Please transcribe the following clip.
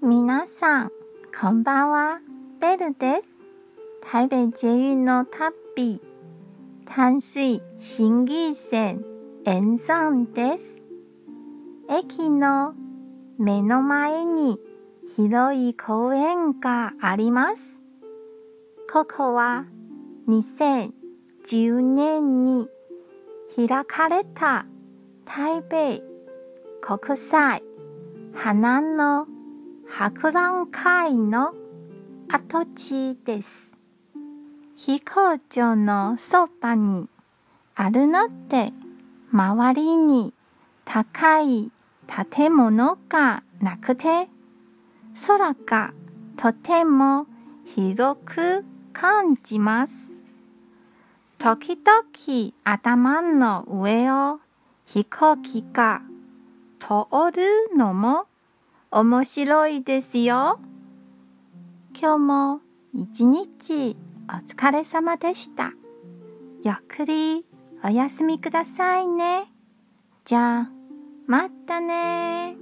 皆さん、こんばんは。ベルです。台北捷運の旅、淡水新義線沿線です。駅の目の前に広い公園があります。ここは2010年に開かれた台北国際花の博覧会の跡地です。飛行場のそばにあるので、周りに高い建物がなくて、空がとても広く感じます。時々頭の上を飛行機が通るのも面白いですよ。今日も一日お疲れ様でした。ゆっくりお休みくださいね。じゃあ、またね